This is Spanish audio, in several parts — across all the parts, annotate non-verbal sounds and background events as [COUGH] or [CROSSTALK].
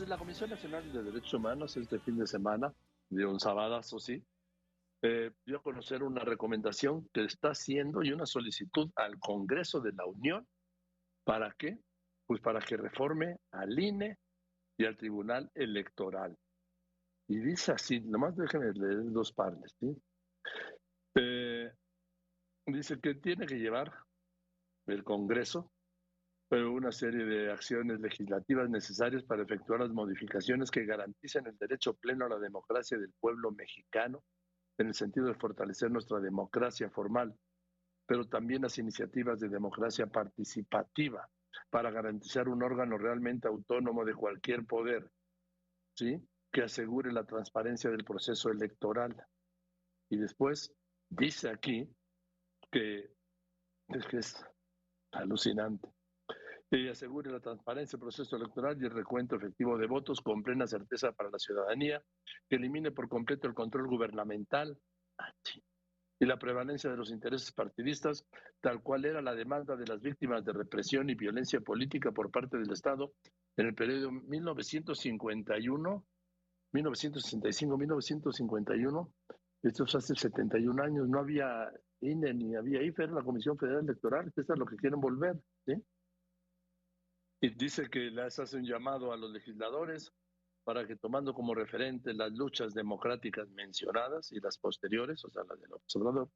la Comisión Nacional de Derechos Humanos este fin de semana, de un sabadazo, sí, eh, dio a conocer una recomendación que está haciendo y una solicitud al Congreso de la Unión. ¿Para qué? Pues para que reforme al INE y al Tribunal Electoral. Y dice así, nomás déjenme leer dos partes. ¿sí? Eh, dice que tiene que llevar el Congreso una serie de acciones legislativas necesarias para efectuar las modificaciones que garanticen el derecho pleno a la democracia del pueblo mexicano, en el sentido de fortalecer nuestra democracia formal, pero también las iniciativas de democracia participativa para garantizar un órgano realmente autónomo de cualquier poder, ¿sí? que asegure la transparencia del proceso electoral. Y después dice aquí que que es alucinante y asegure la transparencia del proceso electoral y el recuento efectivo de votos con plena certeza para la ciudadanía, que elimine por completo el control gubernamental ah, y la prevalencia de los intereses partidistas, tal cual era la demanda de las víctimas de represión y violencia política por parte del Estado en el periodo 1951, 1965-1951. Esto es hace 71 años, no había INE ni había IFE, era la Comisión Federal Electoral, esto es lo que quieren volver, ¿sí? Y dice que les hace un llamado a los legisladores para que tomando como referente las luchas democráticas mencionadas y las posteriores, o sea, las del observador,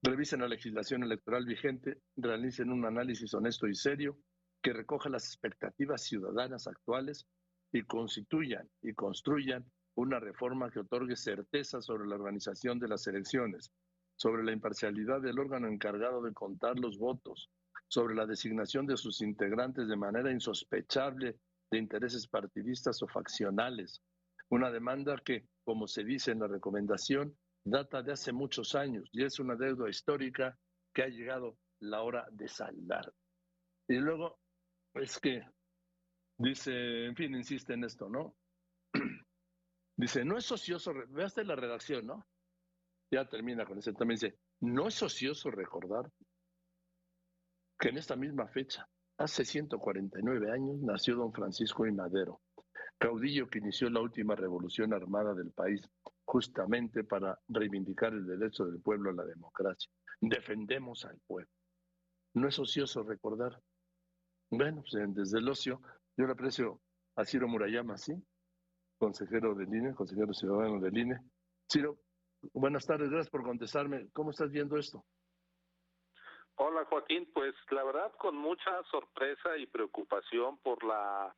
revisen la legislación electoral vigente, realicen un análisis honesto y serio que recoja las expectativas ciudadanas actuales y constituyan y construyan una reforma que otorgue certeza sobre la organización de las elecciones, sobre la imparcialidad del órgano encargado de contar los votos, sobre la designación de sus integrantes de manera insospechable de intereses partidistas o faccionales. Una demanda que, como se dice en la recomendación, data de hace muchos años y es una deuda histórica que ha llegado la hora de saldar. Y luego es que dice, en fin, insiste en esto, ¿no? [CLEARS THROAT] dice, no es ocioso, veaste la redacción, ¿no? Ya termina con eso, también dice, no es ocioso recordar que en esta misma fecha, hace 149 años, nació don Francisco I. Madero, caudillo que inició la última revolución armada del país, justamente para reivindicar el derecho del pueblo a la democracia. Defendemos al pueblo. No es ocioso recordar. Bueno, pues, desde el ocio, yo le aprecio a Ciro Murayama, ¿sí? Consejero del INE, consejero ciudadano del INE. Ciro, buenas tardes, gracias por contestarme. ¿Cómo estás viendo esto? Hola Joaquín, pues la verdad con mucha sorpresa y preocupación por la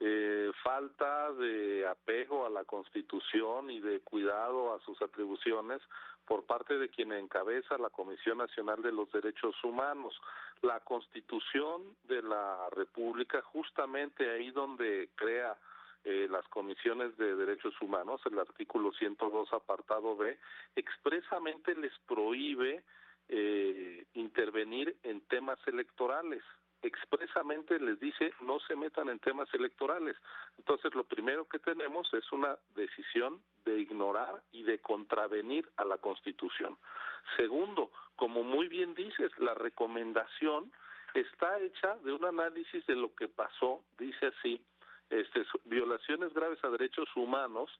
eh, falta de apego a la Constitución y de cuidado a sus atribuciones por parte de quien encabeza la Comisión Nacional de los Derechos Humanos. La Constitución de la República, justamente ahí donde crea eh, las comisiones de derechos humanos, el artículo 102 apartado B, expresamente les prohíbe eh, intervenir en temas electorales. Expresamente les dice no se metan en temas electorales. Entonces lo primero que tenemos es una decisión de ignorar y de contravenir a la Constitución. Segundo, como muy bien dices, la recomendación está hecha de un análisis de lo que pasó, dice así, este, violaciones graves a derechos humanos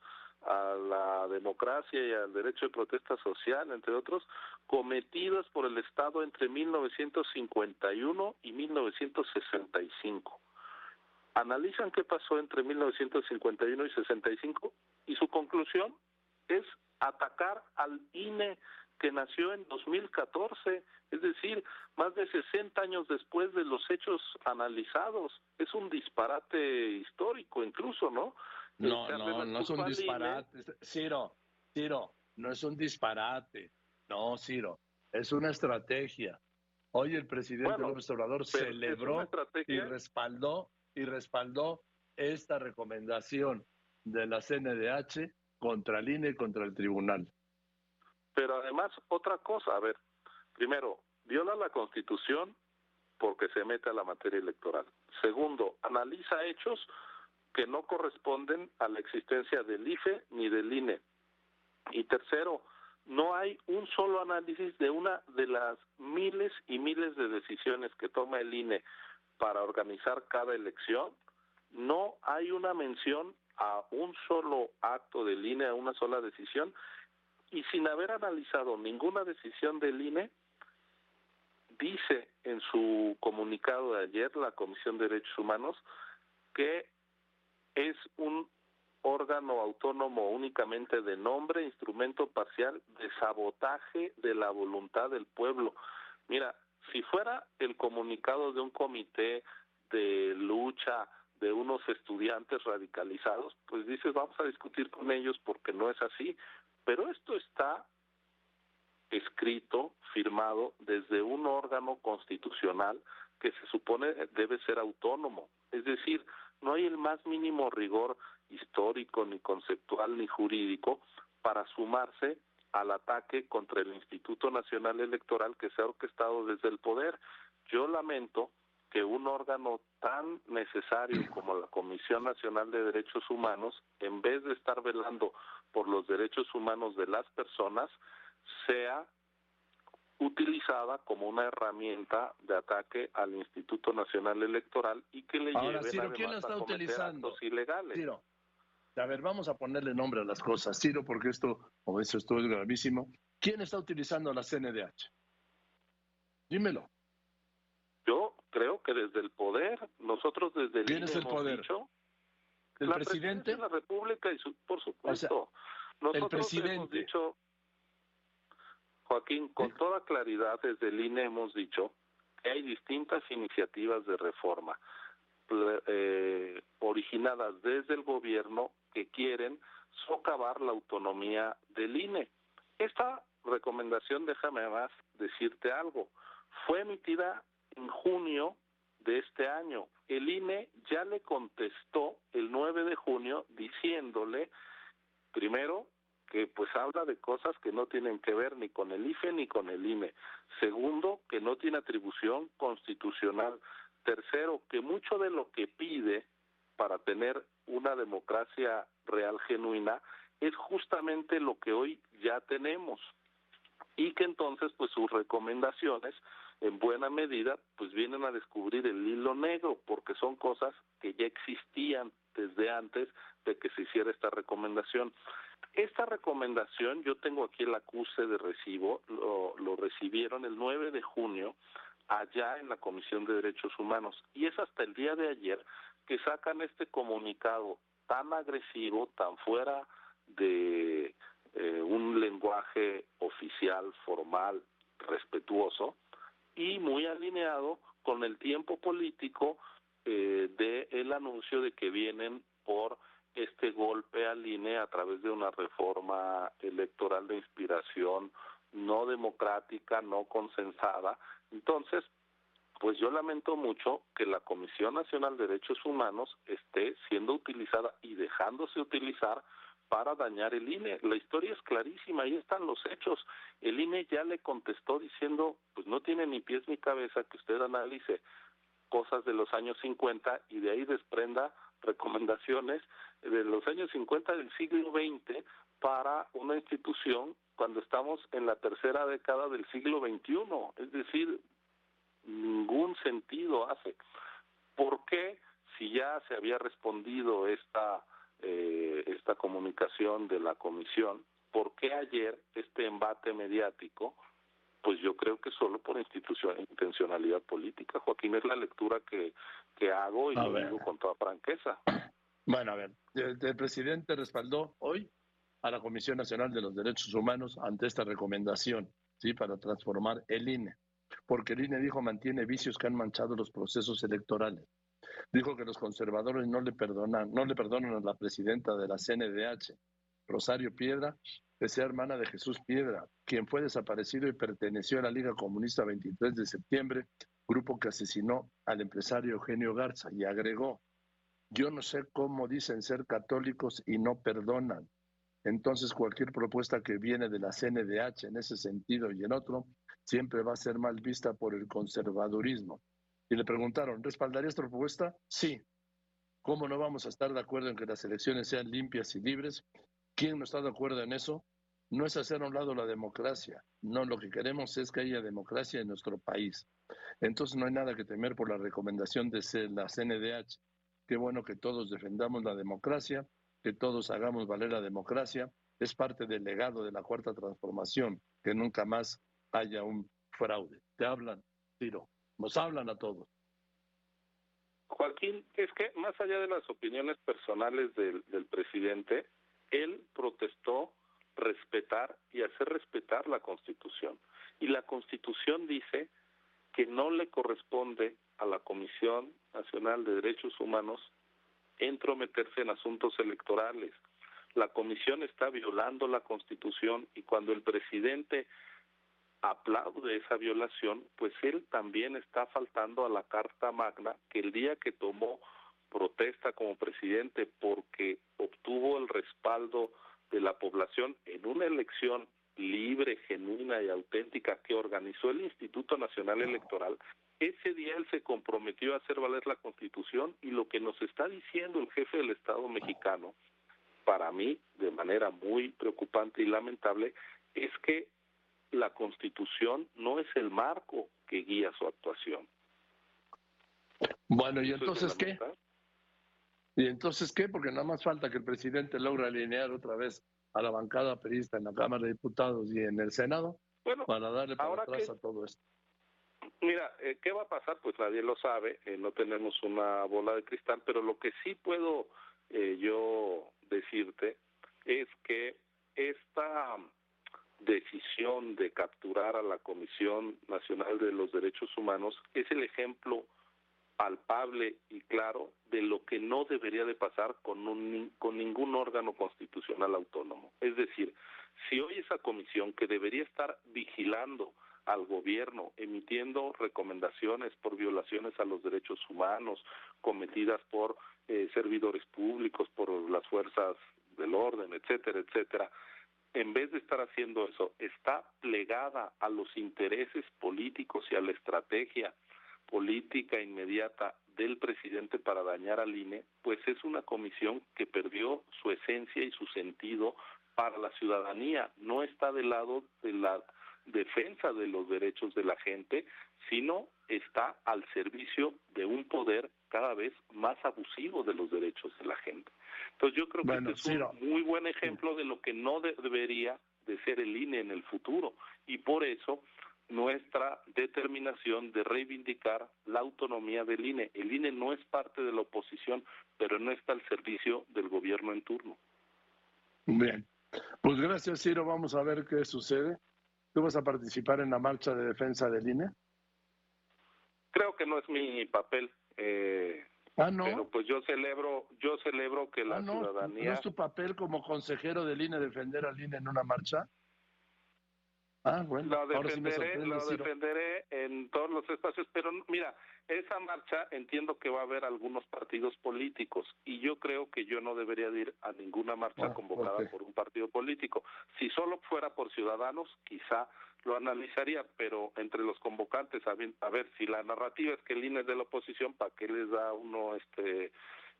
a la democracia y al derecho de protesta social, entre otros, cometidos por el Estado entre 1951 y 1965. Analizan qué pasó entre 1951 y 65 y su conclusión es atacar al INE que nació en 2014, es decir, más de 60 años después de los hechos analizados. Es un disparate histórico incluso, ¿no? No, no, no es un disparate. Ciro, Ciro, no es un disparate. No, Ciro, es una estrategia. Hoy el presidente López Obrador celebró y respaldó y respaldó esta recomendación de la CNDH contra el INE y contra el tribunal. Pero además, otra cosa, a ver, primero, viola la Constitución porque se mete a la materia electoral. Segundo, analiza hechos que no corresponden a la existencia del IFE ni del INE. Y tercero, no hay un solo análisis de una de las miles y miles de decisiones que toma el INE para organizar cada elección no hay una mención a un solo acto del INE, a una sola decisión, y sin haber analizado ninguna decisión del INE, dice en su comunicado de ayer la Comisión de Derechos Humanos que es un órgano autónomo únicamente de nombre, instrumento parcial de sabotaje de la voluntad del pueblo. Mira, si fuera el comunicado de un comité de lucha de unos estudiantes radicalizados, pues dices, vamos a discutir con ellos porque no es así. Pero esto está escrito, firmado desde un órgano constitucional que se supone debe ser autónomo. Es decir, no hay el más mínimo rigor histórico, ni conceptual, ni jurídico para sumarse al ataque contra el Instituto Nacional Electoral que se ha orquestado desde el poder. Yo lamento que un órgano tan necesario como la Comisión Nacional de Derechos Humanos, en vez de estar velando por los derechos humanos de las personas, sea utilizada como una herramienta de ataque al Instituto Nacional Electoral y que le Ahora, Ciro, ¿quién lo está utilizando? actos ilegales. Ciro, a ver, vamos a ponerle nombre a las cosas, Ciro, porque esto, o eso esto es gravísimo. ¿Quién está utilizando la CNDH? Dímelo. Yo creo que desde el poder, nosotros desde el ¿Quién es el hemos poder? dicho, ¿El la presidente? de la República y su, por supuesto. el nosotros hemos presidente. dicho, Joaquín, con toda claridad desde el INE hemos dicho que hay distintas iniciativas de reforma eh, originadas desde el gobierno que quieren socavar la autonomía del INE. Esta recomendación, déjame más decirte algo, fue emitida en junio de este año. El INE ya le contestó el 9 de junio diciéndole, primero, que pues habla de cosas que no tienen que ver ni con el IFE ni con el INE. Segundo, que no tiene atribución constitucional. Tercero, que mucho de lo que pide para tener una democracia real genuina es justamente lo que hoy ya tenemos y que entonces pues sus recomendaciones en buena medida pues vienen a descubrir el hilo negro porque son cosas que ya existían desde antes de que se hiciera esta recomendación. Esta recomendación, yo tengo aquí el acuse de recibo, lo, lo recibieron el 9 de junio allá en la Comisión de Derechos Humanos. Y es hasta el día de ayer que sacan este comunicado tan agresivo, tan fuera de eh, un lenguaje oficial, formal, respetuoso y muy alineado con el tiempo político eh, de el anuncio de que vienen por este golpe al INE a través de una reforma electoral de inspiración no democrática, no consensada. Entonces, pues yo lamento mucho que la Comisión Nacional de Derechos Humanos esté siendo utilizada y dejándose utilizar para dañar el INE. La historia es clarísima, ahí están los hechos. El INE ya le contestó diciendo, pues no tiene ni pies ni cabeza que usted analice cosas de los años 50 y de ahí desprenda recomendaciones de los años 50 del siglo XX para una institución cuando estamos en la tercera década del siglo XXI. Es decir, ningún sentido hace. ¿Por qué, si ya se había respondido esta, eh, esta comunicación de la comisión, por qué ayer este embate mediático? Pues yo creo que solo por institución, intencionalidad política. Joaquín, es la lectura que, que hago y A lo ver. digo con toda franqueza. Bueno, a ver, el, el presidente respaldó hoy a la Comisión Nacional de los Derechos Humanos ante esta recomendación, ¿sí? Para transformar el INE. Porque el INE dijo mantiene vicios que han manchado los procesos electorales. Dijo que los conservadores no le perdonan, no le perdonan a la presidenta de la CNDH, Rosario Piedra, sea hermana de Jesús Piedra, quien fue desaparecido y perteneció a la Liga Comunista 23 de septiembre, grupo que asesinó al empresario Eugenio Garza, y agregó, yo no sé cómo dicen ser católicos y no perdonan. Entonces cualquier propuesta que viene de la CNDH en ese sentido y en otro, siempre va a ser mal vista por el conservadurismo. Y le preguntaron, ¿respaldaría esta propuesta? Sí. ¿Cómo no vamos a estar de acuerdo en que las elecciones sean limpias y libres? ¿Quién no está de acuerdo en eso? No es hacer a un lado la democracia. No, lo que queremos es que haya democracia en nuestro país. Entonces no hay nada que temer por la recomendación de la CNDH. qué bueno que todos defendamos la democracia, que todos hagamos valer la democracia. Es parte del legado de la cuarta transformación, que nunca más haya un fraude. Te hablan, Tiro, nos hablan a todos. Joaquín, es que más allá de las opiniones personales del presidente, él protestó respetar y hacer respetar la Constitución. Y la Constitución dice que no le corresponde a la Comisión Nacional de Derechos Humanos entrometerse en asuntos electorales. La Comisión está violando la Constitución y cuando el presidente aplaude esa violación, pues él también está faltando a la Carta Magna que el día que tomó protesta como presidente porque obtuvo el respaldo de la población en una elección libre, genuina y auténtica que organizó el Instituto Nacional Electoral, ese día él se comprometió a hacer valer la Constitución y lo que nos está diciendo el jefe del Estado mexicano, para mí, de manera muy preocupante y lamentable, es que la Constitución no es el marco que guía su actuación. Bueno, ¿y entonces qué? ¿Y entonces qué? Porque nada más falta que el presidente logre alinear otra vez a la bancada periodista en la Cámara de Diputados y en el Senado para darle para atrás a todo esto. Mira, eh, ¿qué va a pasar? Pues nadie lo sabe, eh, no tenemos una bola de cristal, pero lo que sí puedo eh, yo decirte es que esta decisión de capturar a la Comisión Nacional de los Derechos Humanos es el ejemplo palpable y claro de lo que no debería de pasar con, un, con ningún órgano constitucional autónomo. Es decir, si hoy esa comisión que debería estar vigilando al gobierno, emitiendo recomendaciones por violaciones a los derechos humanos cometidas por eh, servidores públicos, por las fuerzas del orden, etcétera, etcétera, en vez de estar haciendo eso, está plegada a los intereses políticos y a la estrategia política inmediata del presidente para dañar al INE, pues es una comisión que perdió su esencia y su sentido para la ciudadanía, no está del lado de la defensa de los derechos de la gente, sino está al servicio de un poder cada vez más abusivo de los derechos de la gente. Entonces yo creo que este es un muy buen ejemplo de lo que no debería de ser el INE en el futuro. Y por eso nuestra determinación de reivindicar la autonomía del INE. El INE no es parte de la oposición, pero no está al servicio del gobierno en turno. Bien, pues gracias Ciro, vamos a ver qué sucede. ¿Tú vas a participar en la marcha de defensa del INE? Creo que no es mi papel. Eh, ah, no. Pero pues yo celebro, yo celebro que la ah, ciudadanía. ¿No es tu papel como consejero del INE defender al INE en una marcha? Ah, bueno, lo defenderé, lo defenderé en todos los espacios, pero mira, esa marcha entiendo que va a haber algunos partidos políticos y yo creo que yo no debería ir a ninguna marcha ah, convocada por un partido político. Si solo fuera por ciudadanos, quizá lo analizaría, pero entre los convocantes, a ver, si la narrativa es que el INE es de la oposición, ¿para qué les da uno este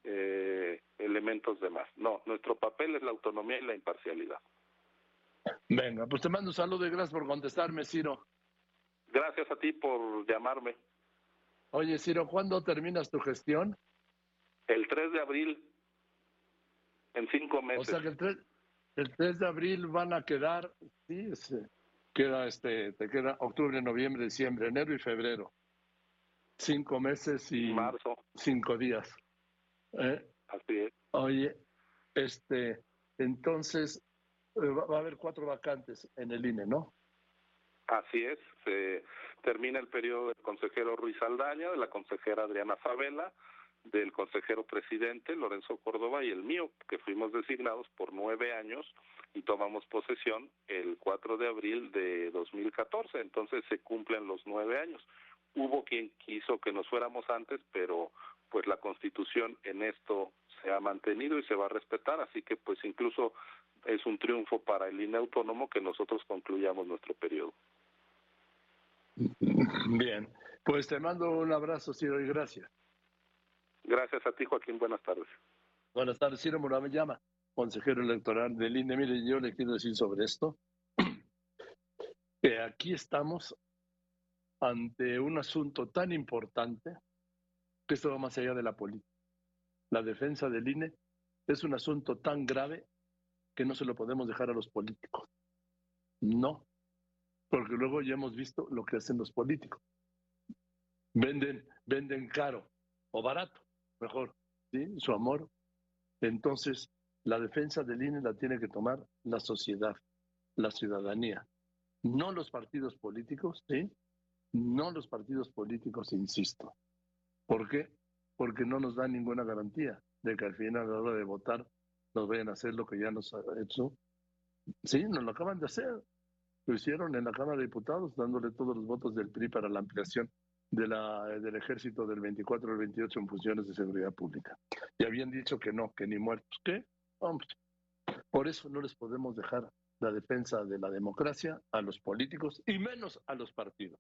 eh, elementos de más? No, nuestro papel es la autonomía y la imparcialidad. Venga, pues te mando un saludo y gracias por contestarme, Ciro. Gracias a ti por llamarme. Oye, Ciro, ¿cuándo terminas tu gestión? El 3 de abril, en cinco meses. O sea que el 3, el 3 de abril van a quedar, sí, queda este, te queda octubre, noviembre, diciembre, enero y febrero. Cinco meses y Marzo. cinco días. ¿Eh? Así es. Oye, este, entonces, va a haber cuatro vacantes en el INE, ¿no? Así es, se termina el periodo del consejero Ruiz Aldaña, de la consejera Adriana Favela, del consejero presidente Lorenzo Córdoba y el mío, que fuimos designados por nueve años y tomamos posesión el 4 de abril de 2014, entonces se cumplen los nueve años. Hubo quien quiso que nos fuéramos antes, pero pues la constitución en esto se ha mantenido y se va a respetar, así que pues incluso es un triunfo para el INE autónomo que nosotros concluyamos nuestro periodo. Bien, pues te mando un abrazo, Ciro, y gracias. Gracias a ti, Joaquín. Buenas tardes. Buenas tardes, Ciro me llama, consejero electoral del INE. Mire, yo le quiero decir sobre esto, [CLEARS THROAT] que aquí estamos ante un asunto tan importante que esto va más allá de la política. la defensa del INE es un asunto tan grave que no se lo podemos dejar a los políticos. No, porque luego ya hemos visto lo que hacen los políticos. Venden, venden caro o barato, mejor, ¿sí? Su amor. Entonces, la defensa del INE la tiene que tomar la sociedad, la ciudadanía, no los partidos políticos, ¿sí? No los partidos políticos, insisto. ¿Por qué? Porque no nos dan ninguna garantía de que al final a la hora de votar nos vayan a hacer lo que ya nos ha hecho. Sí, nos lo acaban de hacer. Lo hicieron en la Cámara de Diputados, dándole todos los votos del PRI para la ampliación del ejército del 24 al 28 en funciones de seguridad pública. Y habían dicho que no, que ni muertos. ¿Qué? Hombre. Por eso no les podemos dejar la defensa de la democracia a los políticos y menos a los partidos.